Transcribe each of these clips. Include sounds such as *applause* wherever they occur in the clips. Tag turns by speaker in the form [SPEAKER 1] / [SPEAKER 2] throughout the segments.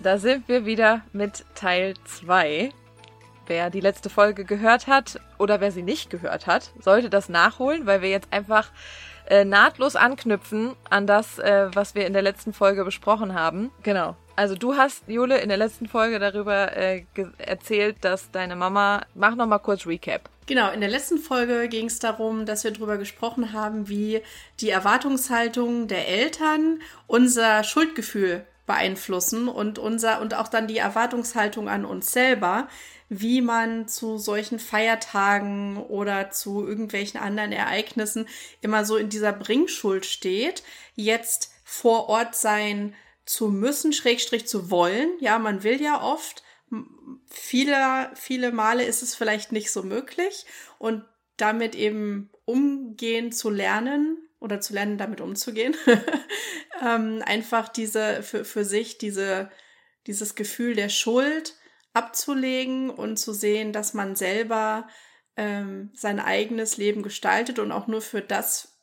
[SPEAKER 1] Da sind wir wieder mit Teil 2. Wer die letzte Folge gehört hat oder wer sie nicht gehört hat, sollte das nachholen, weil wir jetzt einfach äh, nahtlos anknüpfen an das, äh, was wir in der letzten Folge besprochen haben. Genau. Also du hast, Jule, in der letzten Folge darüber äh, erzählt, dass deine Mama. Mach noch mal kurz Recap.
[SPEAKER 2] Genau, in der letzten Folge ging es darum, dass wir darüber gesprochen haben, wie die Erwartungshaltung der Eltern unser Schuldgefühl beeinflussen und unser und auch dann die Erwartungshaltung an uns selber, wie man zu solchen Feiertagen oder zu irgendwelchen anderen Ereignissen immer so in dieser Bringschuld steht, jetzt vor Ort sein zu müssen, Schrägstrich zu wollen. Ja, man will ja oft. Viele, viele Male ist es vielleicht nicht so möglich und damit eben umgehen zu lernen oder zu lernen, damit umzugehen. *laughs* ähm, einfach diese, für, für sich diese, dieses Gefühl der Schuld abzulegen und zu sehen, dass man selber ähm, sein eigenes Leben gestaltet und auch nur für das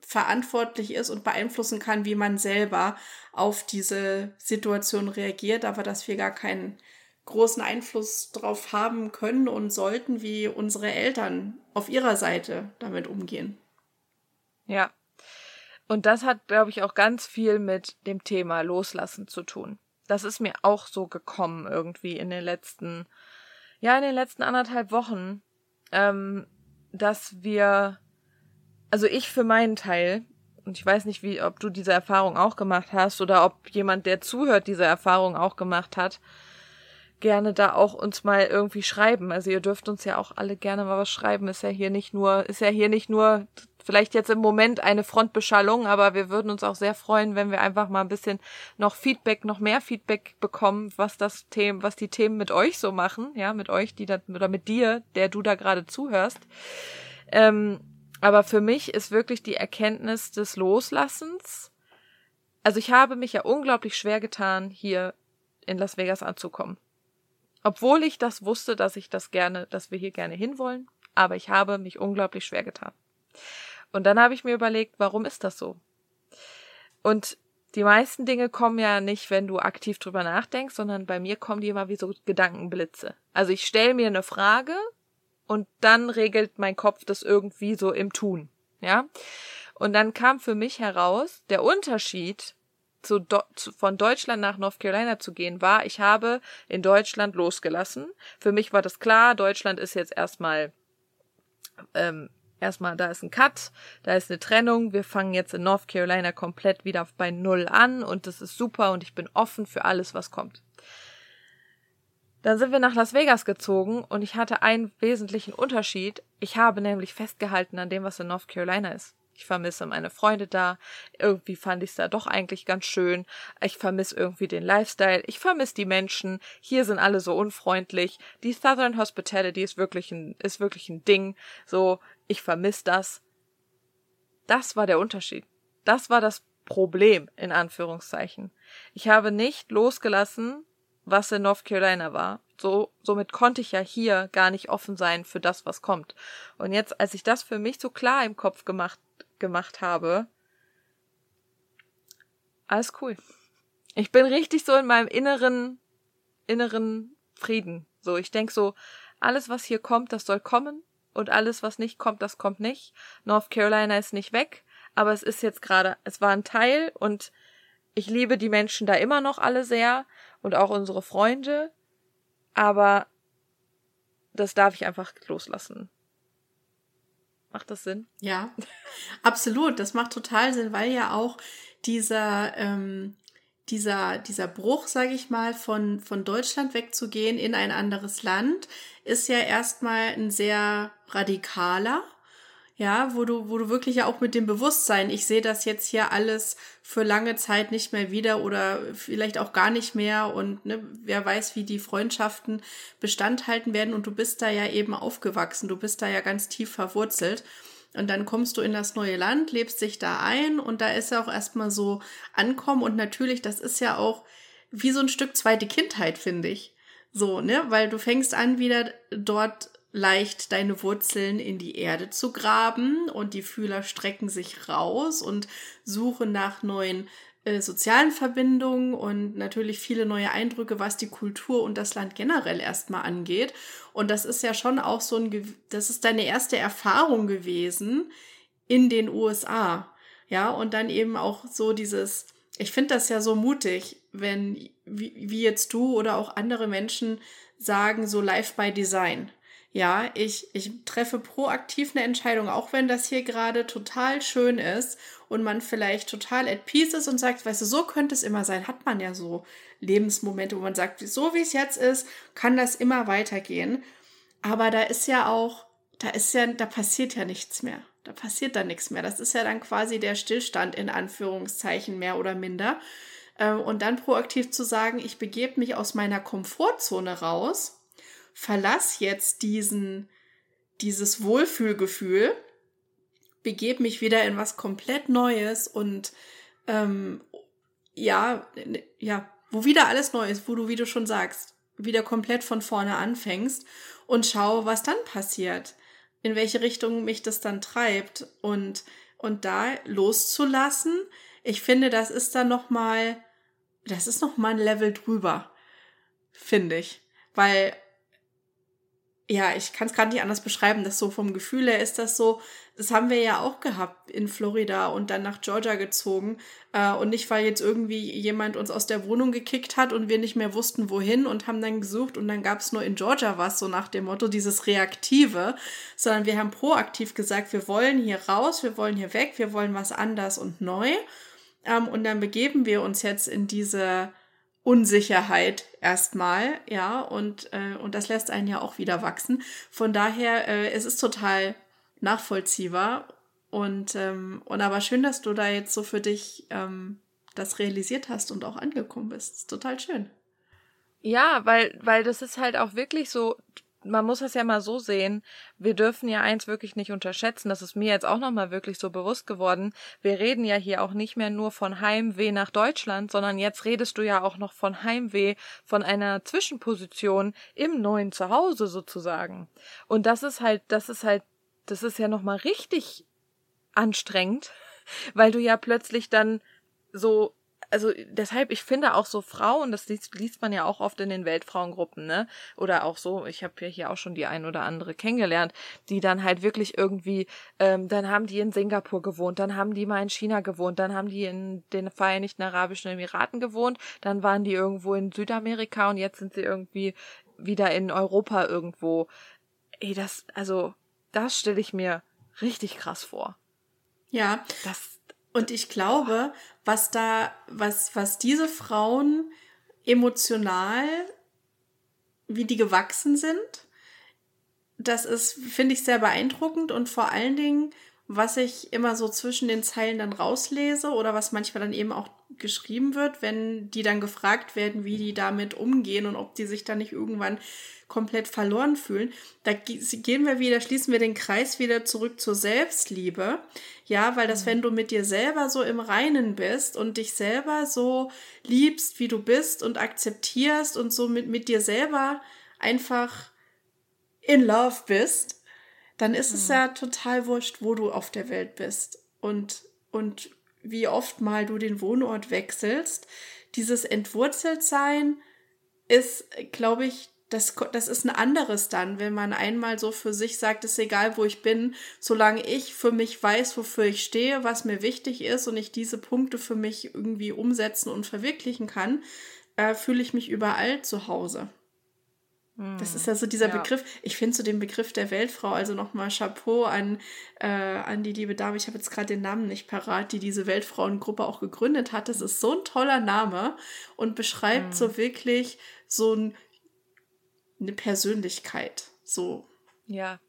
[SPEAKER 2] verantwortlich ist und beeinflussen kann, wie man selber auf diese Situation reagiert, aber dass wir gar keinen großen Einfluss darauf haben können und sollten, wie unsere Eltern auf ihrer Seite damit umgehen.
[SPEAKER 1] Ja. Und das hat, glaube ich, auch ganz viel mit dem Thema Loslassen zu tun. Das ist mir auch so gekommen irgendwie in den letzten, ja, in den letzten anderthalb Wochen, ähm, dass wir also ich für meinen Teil, und ich weiß nicht, wie, ob du diese Erfahrung auch gemacht hast oder ob jemand, der zuhört, diese Erfahrung auch gemacht hat, gerne da auch uns mal irgendwie schreiben. Also ihr dürft uns ja auch alle gerne mal was schreiben. Ist ja hier nicht nur, ist ja hier nicht nur vielleicht jetzt im Moment eine Frontbeschallung, aber wir würden uns auch sehr freuen, wenn wir einfach mal ein bisschen noch Feedback, noch mehr Feedback bekommen, was das Thema, was die Themen mit euch so machen, ja, mit euch, die da, oder mit dir, der du da gerade zuhörst. Ähm, aber für mich ist wirklich die Erkenntnis des Loslassens. Also ich habe mich ja unglaublich schwer getan, hier in Las Vegas anzukommen. Obwohl ich das wusste, dass ich das gerne, dass wir hier gerne hinwollen, aber ich habe mich unglaublich schwer getan. Und dann habe ich mir überlegt, warum ist das so? Und die meisten Dinge kommen ja nicht, wenn du aktiv drüber nachdenkst, sondern bei mir kommen die immer wie so Gedankenblitze. Also ich stelle mir eine Frage und dann regelt mein Kopf das irgendwie so im Tun, ja. Und dann kam für mich heraus, der Unterschied zu, zu, von Deutschland nach North Carolina zu gehen war, ich habe in Deutschland losgelassen. Für mich war das klar, Deutschland ist jetzt erstmal ähm, erstmal, da ist ein Cut, da ist eine Trennung, wir fangen jetzt in North Carolina komplett wieder bei Null an und das ist super und ich bin offen für alles, was kommt. Dann sind wir nach Las Vegas gezogen und ich hatte einen wesentlichen Unterschied. Ich habe nämlich festgehalten an dem, was in North Carolina ist. Ich vermisse meine Freunde da. Irgendwie fand ich es da doch eigentlich ganz schön. Ich vermisse irgendwie den Lifestyle. Ich vermisse die Menschen. Hier sind alle so unfreundlich. Die Southern Hospitality ist wirklich ein, ist wirklich ein Ding. So, ich vermisse das. Das war der Unterschied. Das war das Problem, in Anführungszeichen. Ich habe nicht losgelassen, was in North Carolina war. So, somit konnte ich ja hier gar nicht offen sein für das, was kommt. Und jetzt, als ich das für mich so klar im Kopf gemacht, gemacht habe, alles cool. Ich bin richtig so in meinem inneren, inneren Frieden. So, ich denk so, alles, was hier kommt, das soll kommen. Und alles, was nicht kommt, das kommt nicht. North Carolina ist nicht weg. Aber es ist jetzt gerade, es war ein Teil und ich liebe die Menschen da immer noch alle sehr und auch unsere Freunde, aber das darf ich einfach loslassen. Macht das Sinn?
[SPEAKER 2] Ja, absolut. Das macht total Sinn, weil ja auch dieser, ähm, dieser, dieser Bruch, sage ich mal, von, von Deutschland wegzugehen in ein anderes Land, ist ja erstmal ein sehr radikaler ja, wo du, wo du wirklich ja auch mit dem Bewusstsein, ich sehe das jetzt hier alles für lange Zeit nicht mehr wieder oder vielleicht auch gar nicht mehr und ne, wer weiß, wie die Freundschaften Bestand halten werden und du bist da ja eben aufgewachsen, du bist da ja ganz tief verwurzelt. Und dann kommst du in das neue Land, lebst dich da ein und da ist ja auch erstmal so ankommen und natürlich, das ist ja auch wie so ein Stück zweite Kindheit, finde ich. So, ne, weil du fängst an, wieder dort leicht deine Wurzeln in die Erde zu graben und die Fühler strecken sich raus und suchen nach neuen äh, sozialen Verbindungen und natürlich viele neue Eindrücke, was die Kultur und das Land generell erstmal angeht. Und das ist ja schon auch so ein, das ist deine erste Erfahrung gewesen in den USA. Ja, und dann eben auch so dieses, ich finde das ja so mutig, wenn, wie, wie jetzt du oder auch andere Menschen sagen, so live by Design ja, ich, ich treffe proaktiv eine Entscheidung, auch wenn das hier gerade total schön ist und man vielleicht total at peace ist und sagt, weißt du, so könnte es immer sein, hat man ja so Lebensmomente, wo man sagt, so wie es jetzt ist, kann das immer weitergehen. Aber da ist ja auch, da ist ja, da passiert ja nichts mehr. Da passiert dann nichts mehr. Das ist ja dann quasi der Stillstand in Anführungszeichen mehr oder minder. Ähm, und dann proaktiv zu sagen, ich begebe mich aus meiner Komfortzone raus verlass jetzt diesen, dieses Wohlfühlgefühl, begebe mich wieder in was komplett Neues und ähm, ja, ja, wo wieder alles neu ist, wo du, wie du schon sagst, wieder komplett von vorne anfängst und schau, was dann passiert, in welche Richtung mich das dann treibt und und da loszulassen, ich finde, das ist dann noch mal, das ist noch ein Level drüber, finde ich, weil ja, ich kann es gerade nicht anders beschreiben, dass so vom Gefühl her ist das so, das haben wir ja auch gehabt in Florida und dann nach Georgia gezogen. Äh, und nicht, weil jetzt irgendwie jemand uns aus der Wohnung gekickt hat und wir nicht mehr wussten, wohin und haben dann gesucht und dann gab es nur in Georgia was, so nach dem Motto, dieses Reaktive, sondern wir haben proaktiv gesagt, wir wollen hier raus, wir wollen hier weg, wir wollen was anders und neu. Ähm, und dann begeben wir uns jetzt in diese Unsicherheit erstmal, ja, und, äh, und das lässt einen ja auch wieder wachsen. Von daher, äh, es ist total nachvollziehbar und, ähm, und aber schön, dass du da jetzt so für dich ähm, das realisiert hast und auch angekommen bist. ist total schön.
[SPEAKER 1] Ja, weil, weil das ist halt auch wirklich so, man muss das ja mal so sehen, wir dürfen ja eins wirklich nicht unterschätzen, das ist mir jetzt auch nochmal wirklich so bewusst geworden, wir reden ja hier auch nicht mehr nur von Heimweh nach Deutschland, sondern jetzt redest du ja auch noch von Heimweh, von einer Zwischenposition im neuen Zuhause sozusagen. Und das ist halt, das ist halt, das ist ja nochmal richtig anstrengend, *laughs* weil du ja plötzlich dann so also deshalb, ich finde auch so Frauen, das liest, liest man ja auch oft in den Weltfrauengruppen, ne? Oder auch so, ich habe ja hier auch schon die ein oder andere kennengelernt, die dann halt wirklich irgendwie, ähm, dann haben die in Singapur gewohnt, dann haben die mal in China gewohnt, dann haben die in den Vereinigten Arabischen Emiraten gewohnt, dann waren die irgendwo in Südamerika und jetzt sind sie irgendwie wieder in Europa irgendwo. Ey, das, also, das stelle ich mir richtig krass vor.
[SPEAKER 2] Ja. Das und ich glaube, was da, was, was diese Frauen emotional, wie die gewachsen sind, das ist, finde ich, sehr beeindruckend und vor allen Dingen, was ich immer so zwischen den Zeilen dann rauslese oder was manchmal dann eben auch geschrieben wird, wenn die dann gefragt werden, wie die damit umgehen und ob die sich dann nicht irgendwann komplett verloren fühlen. Da gehen wir wieder, schließen wir den Kreis wieder zurück zur Selbstliebe. Ja, weil das, mhm. wenn du mit dir selber so im Reinen bist und dich selber so liebst, wie du bist und akzeptierst und so mit, mit dir selber einfach in love bist, dann ist mhm. es ja total wurscht, wo du auf der Welt bist und, und wie oft mal du den Wohnort wechselst. Dieses Entwurzeltsein ist, glaube ich, das, das ist ein anderes dann, wenn man einmal so für sich sagt, es ist egal, wo ich bin, solange ich für mich weiß, wofür ich stehe, was mir wichtig ist und ich diese Punkte für mich irgendwie umsetzen und verwirklichen kann, äh, fühle ich mich überall zu Hause. Das ist also dieser ja. Begriff. Ich finde so den Begriff der Weltfrau, also nochmal Chapeau an, äh, an die liebe Dame, ich habe jetzt gerade den Namen nicht parat, die diese Weltfrauengruppe auch gegründet hat. Das ist so ein toller Name und beschreibt mhm. so wirklich so ein, eine Persönlichkeit. So.
[SPEAKER 1] Ja.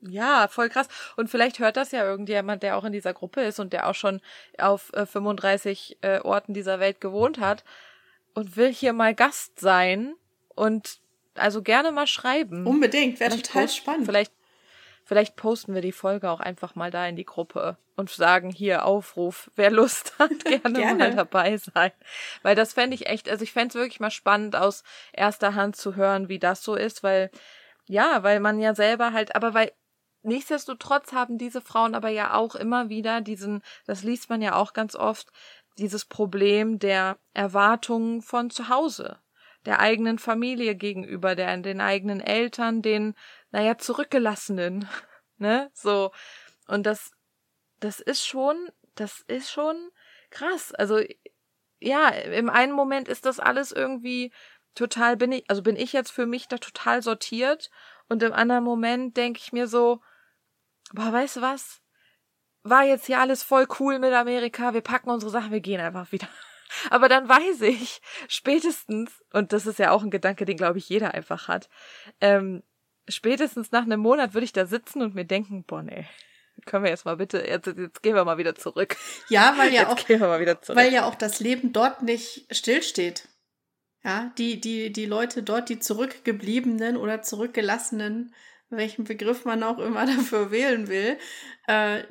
[SPEAKER 1] Ja, voll krass. Und vielleicht hört das ja irgendjemand, der auch in dieser Gruppe ist und der auch schon auf äh, 35 äh, Orten dieser Welt gewohnt hat und will hier mal Gast sein und also gerne mal schreiben.
[SPEAKER 2] Unbedingt, wäre total post, spannend.
[SPEAKER 1] Vielleicht, vielleicht posten wir die Folge auch einfach mal da in die Gruppe und sagen hier Aufruf, wer Lust *laughs* hat, gerne, gerne. mal dabei sein. Weil das fände ich echt, also ich fände es wirklich mal spannend aus erster Hand zu hören, wie das so ist, weil, ja, weil man ja selber halt, aber weil Nichtsdestotrotz haben diese Frauen aber ja auch immer wieder diesen, das liest man ja auch ganz oft, dieses Problem der Erwartungen von zu Hause der eigenen Familie gegenüber, der den eigenen Eltern, den, naja, zurückgelassenen, *laughs* ne, so. Und das, das ist schon, das ist schon krass. Also, ja, im einen Moment ist das alles irgendwie total, bin ich, also bin ich jetzt für mich da total sortiert und im anderen Moment denke ich mir so, boah, weißt du was? War jetzt hier alles voll cool mit Amerika, wir packen unsere Sachen, wir gehen einfach wieder. Aber dann weiß ich spätestens, und das ist ja auch ein Gedanke, den glaube ich jeder einfach hat, ähm, spätestens nach einem Monat würde ich da sitzen und mir denken, boah, nee, können wir jetzt mal bitte, jetzt, jetzt gehen wir mal wieder zurück.
[SPEAKER 2] Ja, weil ja jetzt auch, weil ja auch das Leben dort nicht stillsteht. Ja, die, die, die Leute dort, die zurückgebliebenen oder zurückgelassenen, welchen Begriff man auch immer *laughs* dafür wählen will, äh,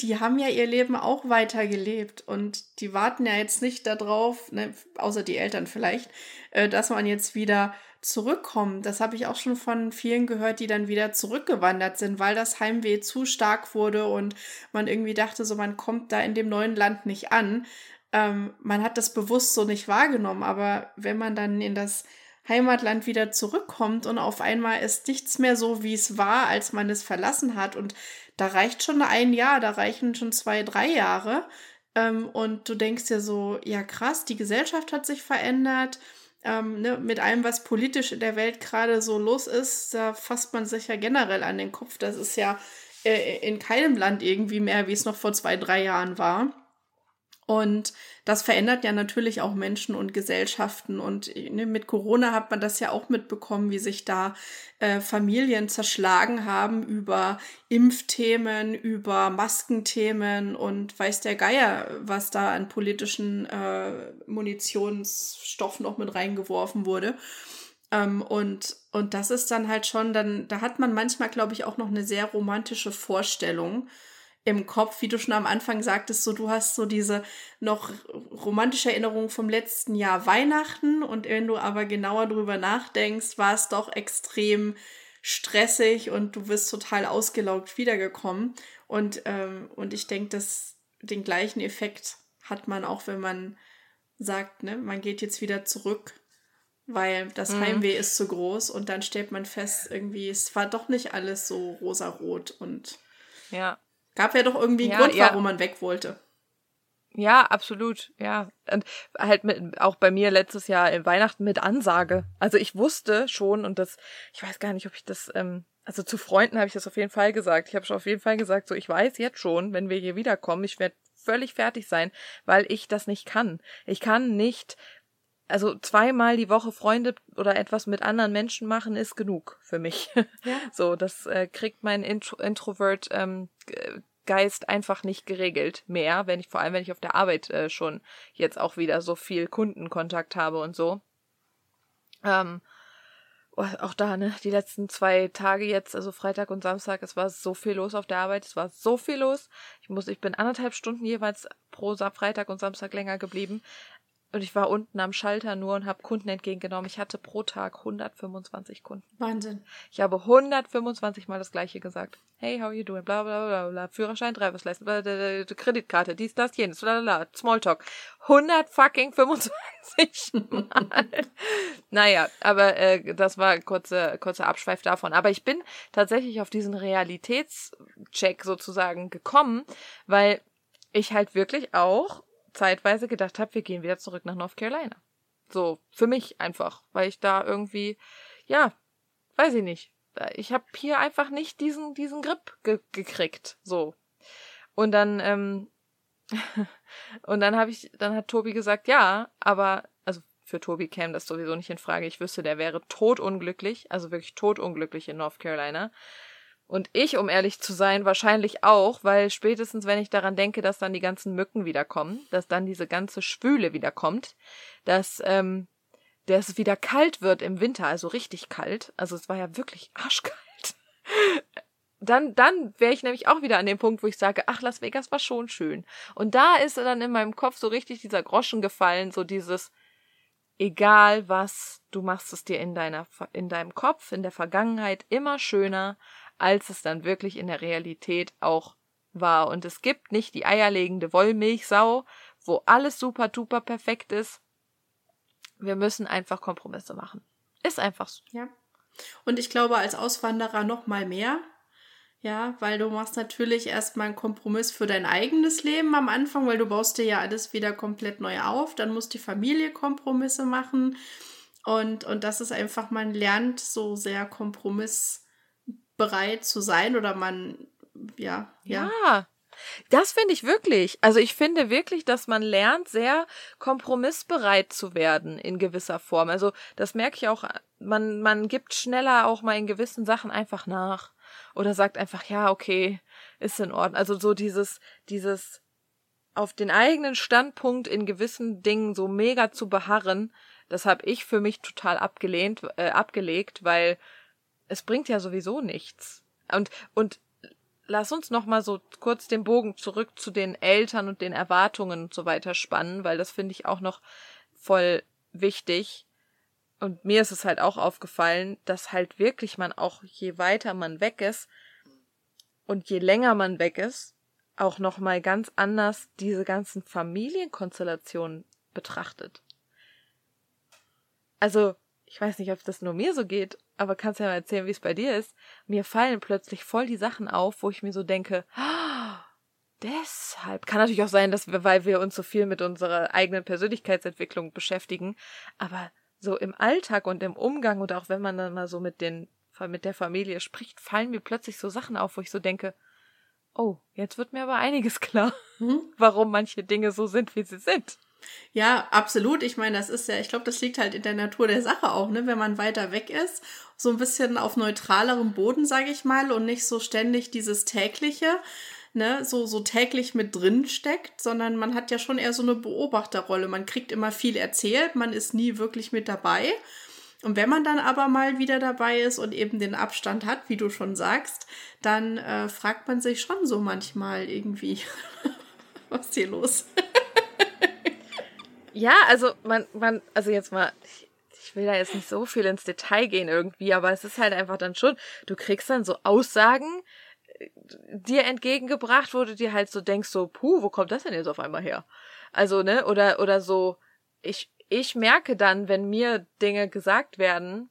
[SPEAKER 2] die haben ja ihr Leben auch weitergelebt und die warten ja jetzt nicht darauf, ne, außer die Eltern vielleicht, äh, dass man jetzt wieder zurückkommt. Das habe ich auch schon von vielen gehört, die dann wieder zurückgewandert sind, weil das Heimweh zu stark wurde und man irgendwie dachte, so man kommt da in dem neuen Land nicht an. Ähm, man hat das bewusst so nicht wahrgenommen, aber wenn man dann in das Heimatland wieder zurückkommt und auf einmal ist nichts mehr so, wie es war, als man es verlassen hat und da reicht schon ein Jahr, da reichen schon zwei, drei Jahre. Ähm, und du denkst dir so, ja krass, die Gesellschaft hat sich verändert. Ähm, ne, mit allem, was politisch in der Welt gerade so los ist, da fasst man sich ja generell an den Kopf. Das ist ja äh, in keinem Land irgendwie mehr, wie es noch vor zwei, drei Jahren war. Und das verändert ja natürlich auch Menschen und Gesellschaften. Und ne, mit Corona hat man das ja auch mitbekommen, wie sich da äh, Familien zerschlagen haben über Impfthemen, über Maskenthemen und weiß der Geier, was da an politischen äh, Munitionsstoff noch mit reingeworfen wurde. Ähm, und, und das ist dann halt schon, dann, da hat man manchmal, glaube ich, auch noch eine sehr romantische Vorstellung im Kopf, wie du schon am Anfang sagtest, so du hast so diese noch romantische Erinnerung vom letzten Jahr Weihnachten und wenn du aber genauer drüber nachdenkst, war es doch extrem stressig und du bist total ausgelaugt wiedergekommen und ähm, und ich denke, dass den gleichen Effekt hat man auch, wenn man sagt, ne, man geht jetzt wieder zurück, weil das mhm. Heimweh ist zu groß und dann stellt man fest, irgendwie es war doch nicht alles so rosarot und
[SPEAKER 1] ja.
[SPEAKER 2] Gab ja doch irgendwie einen ja, Grund, warum man weg wollte.
[SPEAKER 1] Ja, absolut, ja. Und halt mit, auch bei mir letztes Jahr im Weihnachten mit Ansage. Also ich wusste schon und das, ich weiß gar nicht, ob ich das, ähm, also zu Freunden habe ich das auf jeden Fall gesagt. Ich habe schon auf jeden Fall gesagt, so ich weiß jetzt schon, wenn wir hier wiederkommen, ich werde völlig fertig sein, weil ich das nicht kann. Ich kann nicht, also zweimal die Woche Freunde oder etwas mit anderen Menschen machen ist genug für mich. *laughs* Ja. So, das äh, kriegt mein Intro Introvert ähm, Geist einfach nicht geregelt mehr, wenn ich vor allem wenn ich auf der Arbeit äh, schon jetzt auch wieder so viel Kundenkontakt habe und so. Ähm, oh, auch da, ne, die letzten zwei Tage jetzt, also Freitag und Samstag, es war so viel los auf der Arbeit, es war so viel los. Ich muss, ich bin anderthalb Stunden jeweils pro Freitag und Samstag länger geblieben. Und ich war unten am Schalter nur und habe Kunden entgegengenommen. Ich hatte pro Tag 125 Kunden.
[SPEAKER 2] Wahnsinn.
[SPEAKER 1] Ich habe 125 Mal das gleiche gesagt. Hey, how are you doing? Bla bla bla bla. Führerschein, Driver's License, bla, bla, bla, Kreditkarte, dies, das, jenes, bla bla bla. Smalltalk. 100 fucking 25 Mal. *laughs* naja, aber äh, das war kurze kurzer Abschweif davon. Aber ich bin tatsächlich auf diesen Realitätscheck sozusagen gekommen, weil ich halt wirklich auch zeitweise gedacht habe, wir gehen wieder zurück nach North Carolina. So, für mich einfach, weil ich da irgendwie, ja, weiß ich nicht. Ich habe hier einfach nicht diesen, diesen Grip ge gekriegt. So. Und dann, ähm, *laughs* und dann habe ich, dann hat Tobi gesagt, ja, aber, also für Tobi käme das sowieso nicht in Frage. Ich wüsste, der wäre totunglücklich, also wirklich totunglücklich in North Carolina. Und ich, um ehrlich zu sein, wahrscheinlich auch, weil spätestens, wenn ich daran denke, dass dann die ganzen Mücken wiederkommen, dass dann diese ganze Schwüle wiederkommt, dass, ähm, dass es wieder kalt wird im Winter, also richtig kalt. Also es war ja wirklich arschkalt. *laughs* Dann, dann wäre ich nämlich auch wieder an dem Punkt, wo ich sage, ach, Las Vegas war schon schön. Und da ist dann in meinem Kopf so richtig dieser Groschen gefallen, so dieses, egal was, du machst es dir in deiner, in deinem Kopf, in der Vergangenheit immer schöner als es dann wirklich in der Realität auch war. Und es gibt nicht die eierlegende Wollmilchsau, wo alles super duper perfekt ist. Wir müssen einfach Kompromisse machen. Ist einfach so.
[SPEAKER 2] Ja. Und ich glaube, als Auswanderer noch mal mehr. Ja, weil du machst natürlich erstmal einen Kompromiss für dein eigenes Leben am Anfang, weil du baust dir ja alles wieder komplett neu auf. Dann muss die Familie Kompromisse machen. Und, und das ist einfach, man lernt so sehr Kompromiss bereit zu sein oder man, ja,
[SPEAKER 1] ja. Ja. Das finde ich wirklich. Also ich finde wirklich, dass man lernt, sehr kompromissbereit zu werden in gewisser Form. Also das merke ich auch, man, man gibt schneller auch mal in gewissen Sachen einfach nach. Oder sagt einfach, ja, okay, ist in Ordnung. Also so dieses, dieses auf den eigenen Standpunkt in gewissen Dingen so mega zu beharren, das habe ich für mich total abgelehnt, äh, abgelegt, weil es bringt ja sowieso nichts. Und, und lass uns noch mal so kurz den Bogen zurück zu den Eltern und den Erwartungen und so weiter spannen, weil das finde ich auch noch voll wichtig. Und mir ist es halt auch aufgefallen, dass halt wirklich man auch, je weiter man weg ist und je länger man weg ist, auch noch mal ganz anders diese ganzen Familienkonstellationen betrachtet. Also, ich weiß nicht, ob das nur mir so geht, aber kannst ja mal erzählen, wie es bei dir ist. Mir fallen plötzlich voll die Sachen auf, wo ich mir so denke, oh, *gasps* deshalb. Kann natürlich auch sein, dass wir, weil wir uns so viel mit unserer eigenen Persönlichkeitsentwicklung beschäftigen, aber so im Alltag und im Umgang und auch wenn man dann mal so mit den, mit der Familie spricht, fallen mir plötzlich so Sachen auf, wo ich so denke, oh, jetzt wird mir aber einiges klar, mhm. *laughs* warum manche Dinge so sind, wie sie sind.
[SPEAKER 2] Ja, absolut. Ich meine, das ist ja, ich glaube, das liegt halt in der Natur der Sache auch, ne? Wenn man weiter weg ist, so ein bisschen auf neutralerem Boden, sage ich mal, und nicht so ständig dieses tägliche, ne, so, so täglich mit drin steckt, sondern man hat ja schon eher so eine Beobachterrolle. Man kriegt immer viel erzählt, man ist nie wirklich mit dabei. Und wenn man dann aber mal wieder dabei ist und eben den Abstand hat, wie du schon sagst, dann äh, fragt man sich schon so manchmal irgendwie, *laughs* was ist hier los?
[SPEAKER 1] Ja, also man, man, also jetzt mal, ich will da jetzt nicht so viel ins Detail gehen irgendwie, aber es ist halt einfach dann schon, du kriegst dann so Aussagen äh, dir entgegengebracht, wo du dir halt so denkst, so, puh, wo kommt das denn jetzt auf einmal her? Also, ne, oder, oder so, ich, ich merke dann, wenn mir Dinge gesagt werden,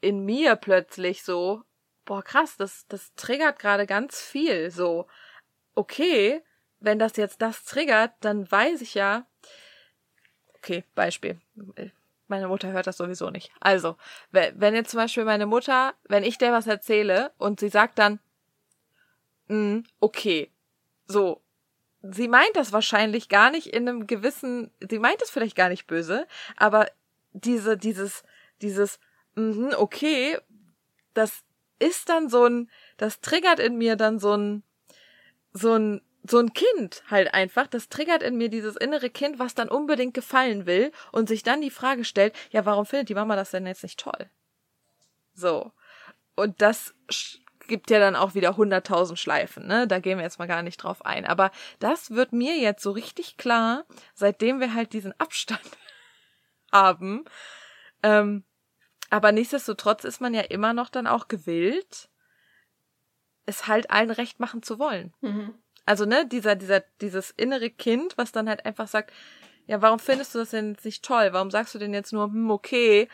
[SPEAKER 1] in mir plötzlich so, boah, krass, das, das triggert gerade ganz viel, so, okay, wenn das jetzt das triggert, dann weiß ich ja, okay, Beispiel. Meine Mutter hört das sowieso nicht. Also, wenn jetzt zum Beispiel meine Mutter, wenn ich der was erzähle und sie sagt dann, mm, okay, so, sie meint das wahrscheinlich gar nicht in einem gewissen, sie meint es vielleicht gar nicht böse, aber diese, dieses, dieses, mm, okay, das ist dann so ein, das triggert in mir dann so ein, so ein, so ein Kind halt einfach, das triggert in mir dieses innere Kind, was dann unbedingt gefallen will und sich dann die Frage stellt, ja, warum findet die Mama das denn jetzt nicht toll? So. Und das gibt ja dann auch wieder hunderttausend Schleifen, ne? Da gehen wir jetzt mal gar nicht drauf ein. Aber das wird mir jetzt so richtig klar, seitdem wir halt diesen Abstand *laughs* haben. Ähm, aber nichtsdestotrotz ist man ja immer noch dann auch gewillt, es halt allen recht machen zu wollen. Mhm. Also, ne, dieser, dieser, dieses innere Kind, was dann halt einfach sagt, ja, warum findest du das denn jetzt nicht toll? Warum sagst du denn jetzt nur, hm, okay,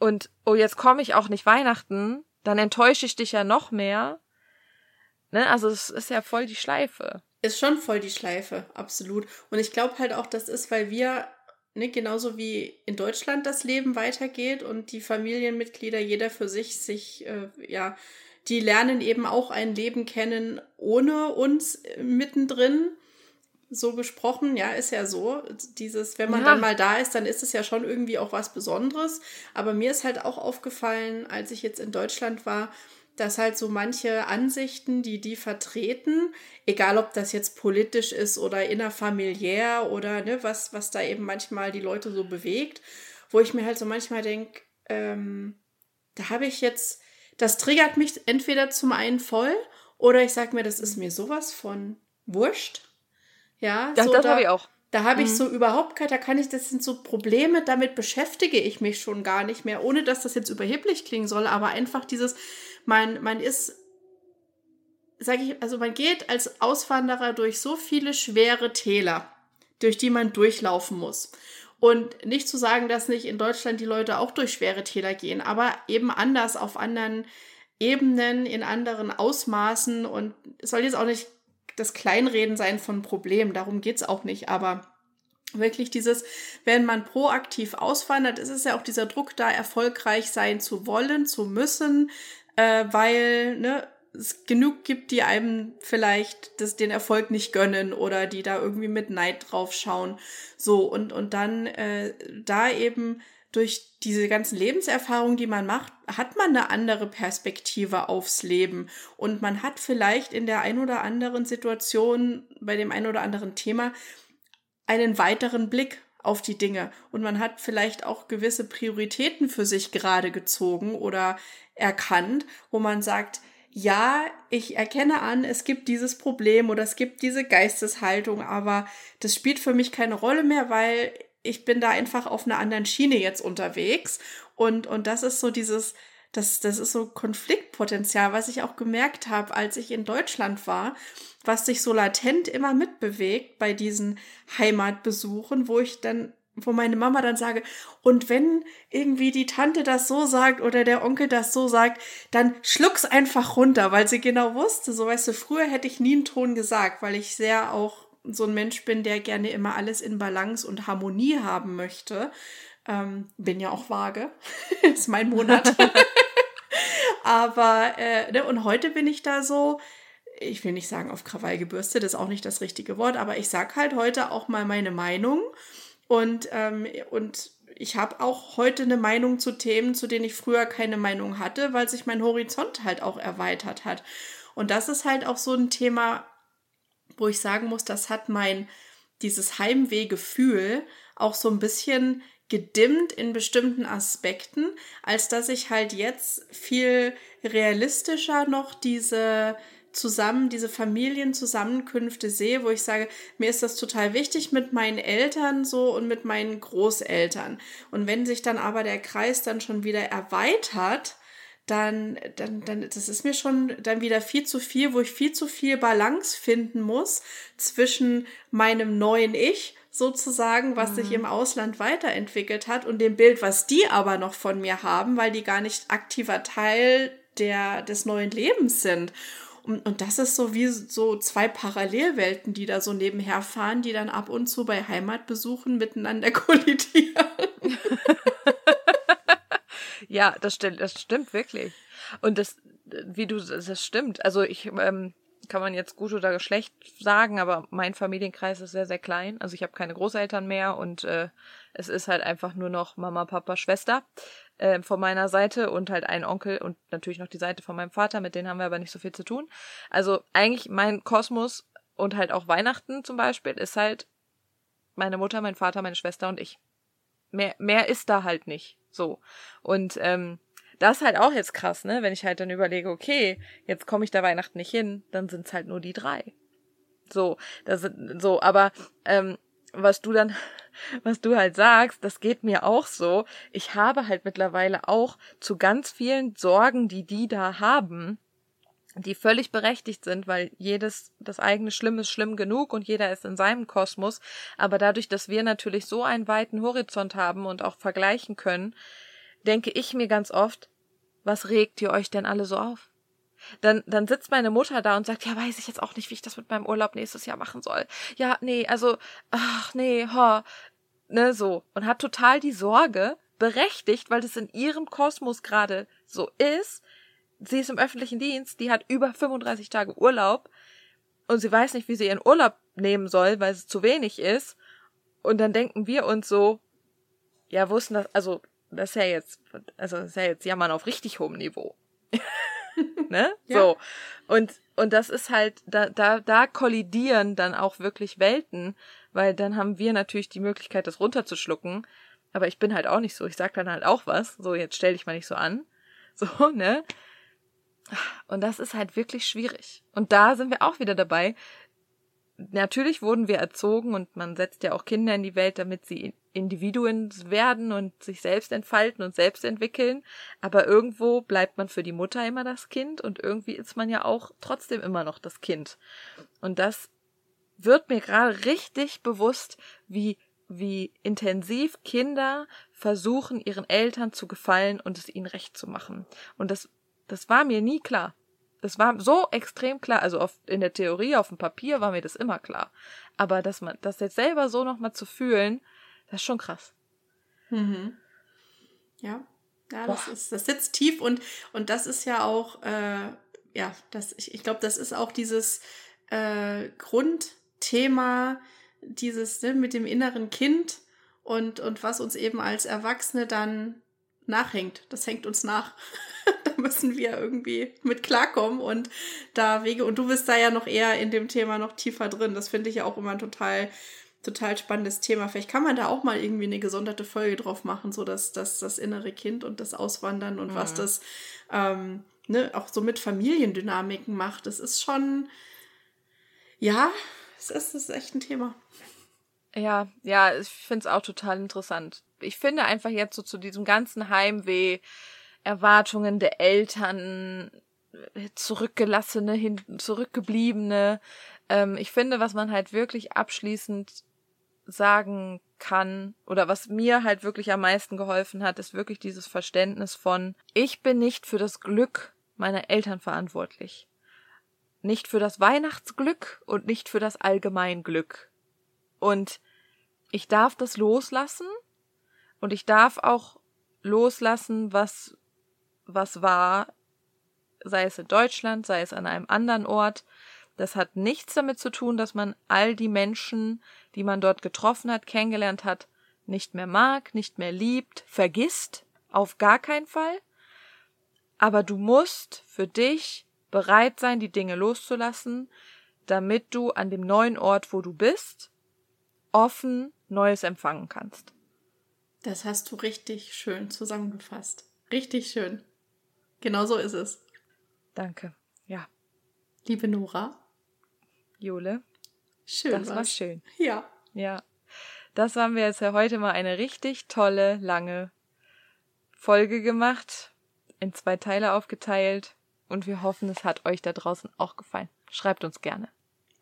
[SPEAKER 1] und oh, jetzt komme ich auch nicht Weihnachten, dann enttäusche ich dich ja noch mehr. Ne? Also es ist ja voll die Schleife.
[SPEAKER 2] Ist schon voll die Schleife, absolut. Und ich glaube halt auch, das ist, weil wir, ne, genauso wie in Deutschland das Leben weitergeht und die Familienmitglieder jeder für sich sich, äh, ja, die lernen eben auch ein Leben kennen ohne uns mittendrin so gesprochen, ja, ist ja so. Dieses, wenn man ja. dann mal da ist, dann ist es ja schon irgendwie auch was Besonderes. Aber mir ist halt auch aufgefallen, als ich jetzt in Deutschland war, dass halt so manche Ansichten, die die vertreten, egal ob das jetzt politisch ist oder innerfamiliär oder ne, was, was da eben manchmal die Leute so bewegt, wo ich mir halt so manchmal denke, ähm, da habe ich jetzt, das triggert mich entweder zum einen voll oder ich sage mir, das ist mir sowas von wurscht ja,
[SPEAKER 1] ja
[SPEAKER 2] so
[SPEAKER 1] das da, habe ich auch.
[SPEAKER 2] Da habe ich mhm. so überhaupt keine, da kann ich, das sind so Probleme, damit beschäftige ich mich schon gar nicht mehr, ohne dass das jetzt überheblich klingen soll, aber einfach dieses, man, man ist, sage ich, also man geht als Auswanderer durch so viele schwere Täler, durch die man durchlaufen muss. Und nicht zu sagen, dass nicht in Deutschland die Leute auch durch schwere Täler gehen, aber eben anders auf anderen Ebenen, in anderen Ausmaßen. Und es soll jetzt auch nicht das Kleinreden sein von Problemen, darum geht es auch nicht, aber wirklich dieses, wenn man proaktiv auswandert, ist es ja auch dieser Druck da, erfolgreich sein zu wollen, zu müssen, äh, weil ne, es genug gibt, die einem vielleicht das, den Erfolg nicht gönnen oder die da irgendwie mit Neid drauf schauen. So, und, und dann äh, da eben durch diese ganzen Lebenserfahrungen, die man macht, hat man eine andere Perspektive aufs Leben. Und man hat vielleicht in der ein oder anderen Situation, bei dem ein oder anderen Thema, einen weiteren Blick auf die Dinge. Und man hat vielleicht auch gewisse Prioritäten für sich gerade gezogen oder erkannt, wo man sagt, ja, ich erkenne an, es gibt dieses Problem oder es gibt diese Geisteshaltung, aber das spielt für mich keine Rolle mehr, weil ich bin da einfach auf einer anderen Schiene jetzt unterwegs. Und, und das ist so dieses, das, das ist so Konfliktpotenzial, was ich auch gemerkt habe, als ich in Deutschland war, was sich so latent immer mitbewegt bei diesen Heimatbesuchen, wo ich dann wo meine Mama dann sage, und wenn irgendwie die Tante das so sagt oder der Onkel das so sagt, dann schluck's einfach runter, weil sie genau wusste, so weißt du, früher hätte ich nie einen Ton gesagt, weil ich sehr auch so ein Mensch bin, der gerne immer alles in Balance und Harmonie haben möchte. Ähm, bin ja auch vage. *laughs* ist mein Monat. *laughs* Aber, äh, ne, und heute bin ich da so, ich will nicht sagen auf Krawall gebürstet, das ist auch nicht das richtige Wort, aber ich sag halt heute auch mal meine Meinung. Und, ähm, und ich habe auch heute eine Meinung zu Themen, zu denen ich früher keine Meinung hatte, weil sich mein Horizont halt auch erweitert hat. Und das ist halt auch so ein Thema, wo ich sagen muss, das hat mein, dieses Heimwehgefühl auch so ein bisschen gedimmt in bestimmten Aspekten, als dass ich halt jetzt viel realistischer noch diese zusammen, diese Familienzusammenkünfte sehe, wo ich sage, mir ist das total wichtig mit meinen Eltern so und mit meinen Großeltern. Und wenn sich dann aber der Kreis dann schon wieder erweitert, dann, dann, dann, das ist mir schon dann wieder viel zu viel, wo ich viel zu viel Balance finden muss zwischen meinem neuen Ich sozusagen, was mhm. sich im Ausland weiterentwickelt hat und dem Bild, was die aber noch von mir haben, weil die gar nicht aktiver Teil der, des neuen Lebens sind. Und, und das ist so wie so zwei Parallelwelten, die da so nebenher fahren, die dann ab und zu bei Heimatbesuchen miteinander *laughs* kollidieren.
[SPEAKER 1] Ja, das stimmt, das stimmt wirklich. Und das, wie du, das stimmt. Also ich, ähm, kann man jetzt gut oder schlecht sagen, aber mein Familienkreis ist sehr, sehr klein. Also ich habe keine Großeltern mehr und äh, es ist halt einfach nur noch Mama, Papa, Schwester äh, von meiner Seite und halt ein Onkel und natürlich noch die Seite von meinem Vater, mit denen haben wir aber nicht so viel zu tun. Also eigentlich mein Kosmos und halt auch Weihnachten zum Beispiel ist halt meine Mutter, mein Vater, meine Schwester und ich. Mehr, mehr ist da halt nicht. So. Und ähm, das ist halt auch jetzt krass, ne? Wenn ich halt dann überlege, okay, jetzt komme ich da Weihnachten nicht hin, dann sind's halt nur die drei. So, das sind so, aber ähm, was du dann, *laughs* was du halt sagst, das geht mir auch so. Ich habe halt mittlerweile auch zu ganz vielen Sorgen, die die da haben, die völlig berechtigt sind, weil jedes, das eigene Schlimm ist schlimm genug und jeder ist in seinem Kosmos. Aber dadurch, dass wir natürlich so einen weiten Horizont haben und auch vergleichen können, denke ich mir ganz oft, was regt ihr euch denn alle so auf? Dann, dann sitzt meine Mutter da und sagt, ja, weiß ich jetzt auch nicht, wie ich das mit meinem Urlaub nächstes Jahr machen soll. Ja, nee, also, ach, nee, ha, ne, so. Und hat total die Sorge, berechtigt, weil das in ihrem Kosmos gerade so ist. Sie ist im öffentlichen Dienst, die hat über 35 Tage Urlaub und sie weiß nicht, wie sie ihren Urlaub nehmen soll, weil es zu wenig ist. Und dann denken wir uns so, ja, wussten das, also, das ist ja jetzt, also, das ist ja jetzt Jammern auf richtig hohem Niveau. *laughs* ne? Ja. So. Und, und das ist halt, da, da, da kollidieren dann auch wirklich Welten, weil dann haben wir natürlich die Möglichkeit, das runterzuschlucken. Aber ich bin halt auch nicht so. Ich sag dann halt auch was. So, jetzt stell dich mal nicht so an. *laughs* So, ne? Und das ist halt wirklich schwierig. Und da sind wir auch wieder dabei, natürlich wurden wir erzogen und man setzt ja auch Kinder in die Welt, damit sie Individuen werden und sich selbst entfalten und selbst entwickeln. Aber irgendwo bleibt man für die Mutter immer das Kind und irgendwie ist man ja auch trotzdem immer noch das Kind. Und das wird mir gerade richtig bewusst, wie wie intensiv Kinder versuchen, ihren Eltern zu gefallen und es ihnen recht zu machen. Und das, das war mir nie klar. Das war so extrem klar. Also auf, in der Theorie, auf dem Papier war mir das immer klar. Aber dass man, das jetzt selber so nochmal zu fühlen, das ist schon krass.
[SPEAKER 2] Mhm. Ja. Ja, das ist, das sitzt tief und, und das ist ja auch, äh, ja, das, ich, ich glaube, das ist auch dieses äh, Grundthema, dieses ne, mit dem inneren Kind und, und was uns eben als Erwachsene dann nachhängt. Das hängt uns nach. *laughs* da müssen wir irgendwie mit klarkommen und da Wege. Und du bist da ja noch eher in dem Thema noch tiefer drin. Das finde ich ja auch immer total, total spannendes Thema. Vielleicht kann man da auch mal irgendwie eine gesonderte Folge drauf machen, so dass, dass das innere Kind und das Auswandern und mhm. was das ähm, ne, auch so mit Familiendynamiken macht. Das ist schon, ja, es ist, es ist echt ein Thema.
[SPEAKER 1] Ja, ja, ich finde es auch total interessant. Ich finde einfach jetzt so zu diesem ganzen Heimweh, Erwartungen der Eltern, zurückgelassene, hin, zurückgebliebene. Ähm, ich finde, was man halt wirklich abschließend sagen kann oder was mir halt wirklich am meisten geholfen hat, ist wirklich dieses Verständnis von, ich bin nicht für das Glück meiner Eltern verantwortlich. Nicht für das Weihnachtsglück und nicht für das Allgemeinglück. Und ich darf das loslassen und ich darf auch loslassen, was, was war, sei es in Deutschland, sei es an einem anderen Ort. Das hat nichts damit zu tun, dass man all die Menschen, die man dort getroffen hat, kennengelernt hat, nicht mehr mag, nicht mehr liebt, vergisst. Auf gar keinen Fall. Aber du musst für dich bereit sein, die Dinge loszulassen, damit du an dem neuen Ort, wo du bist, offen Neues empfangen kannst.
[SPEAKER 2] Das hast du richtig schön zusammengefasst. Richtig schön. Genau so ist es.
[SPEAKER 1] Danke. Ja.
[SPEAKER 2] Liebe Nora.
[SPEAKER 1] Jule.
[SPEAKER 2] Schön.
[SPEAKER 1] Das was. war schön.
[SPEAKER 2] Ja.
[SPEAKER 1] Ja. Das haben wir jetzt ja heute mal eine richtig tolle, lange Folge gemacht, in zwei Teile aufgeteilt und wir hoffen, es hat euch da draußen auch gefallen. Schreibt uns gerne.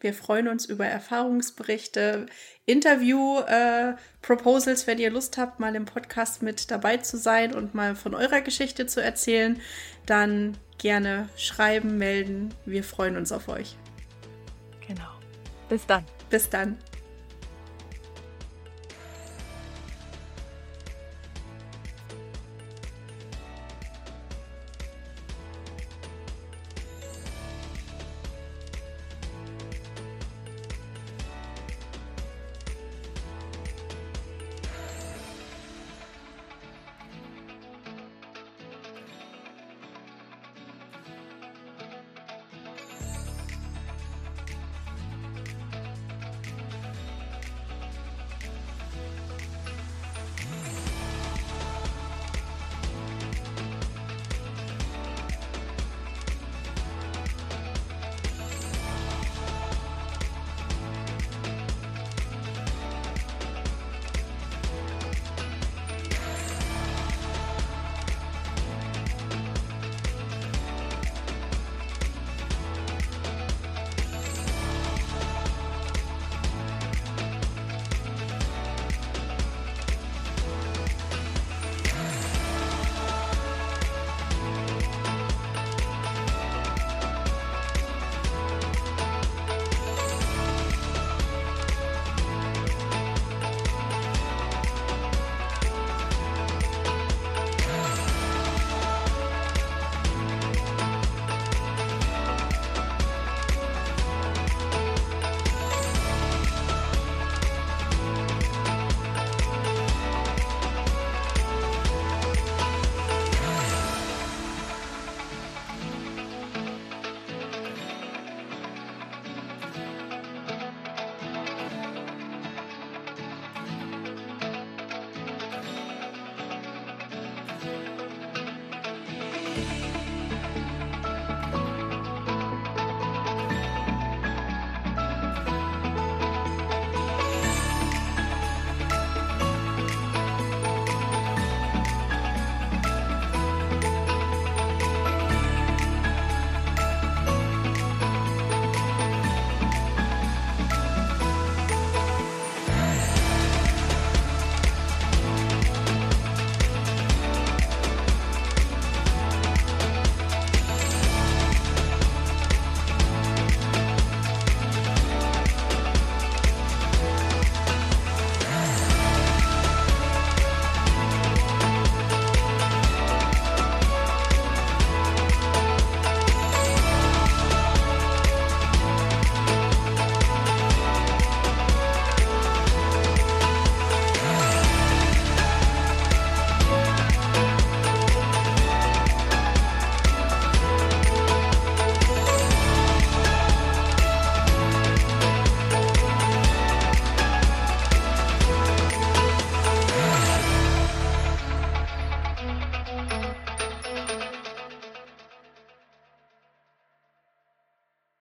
[SPEAKER 2] Wir freuen uns über Erfahrungsberichte, Interview-Proposals, äh, wenn ihr Lust habt, mal im Podcast mit dabei zu sein und mal von eurer Geschichte zu erzählen. Dann gerne schreiben, melden. Wir freuen uns auf euch.
[SPEAKER 1] Bis dann.
[SPEAKER 2] Bis dann.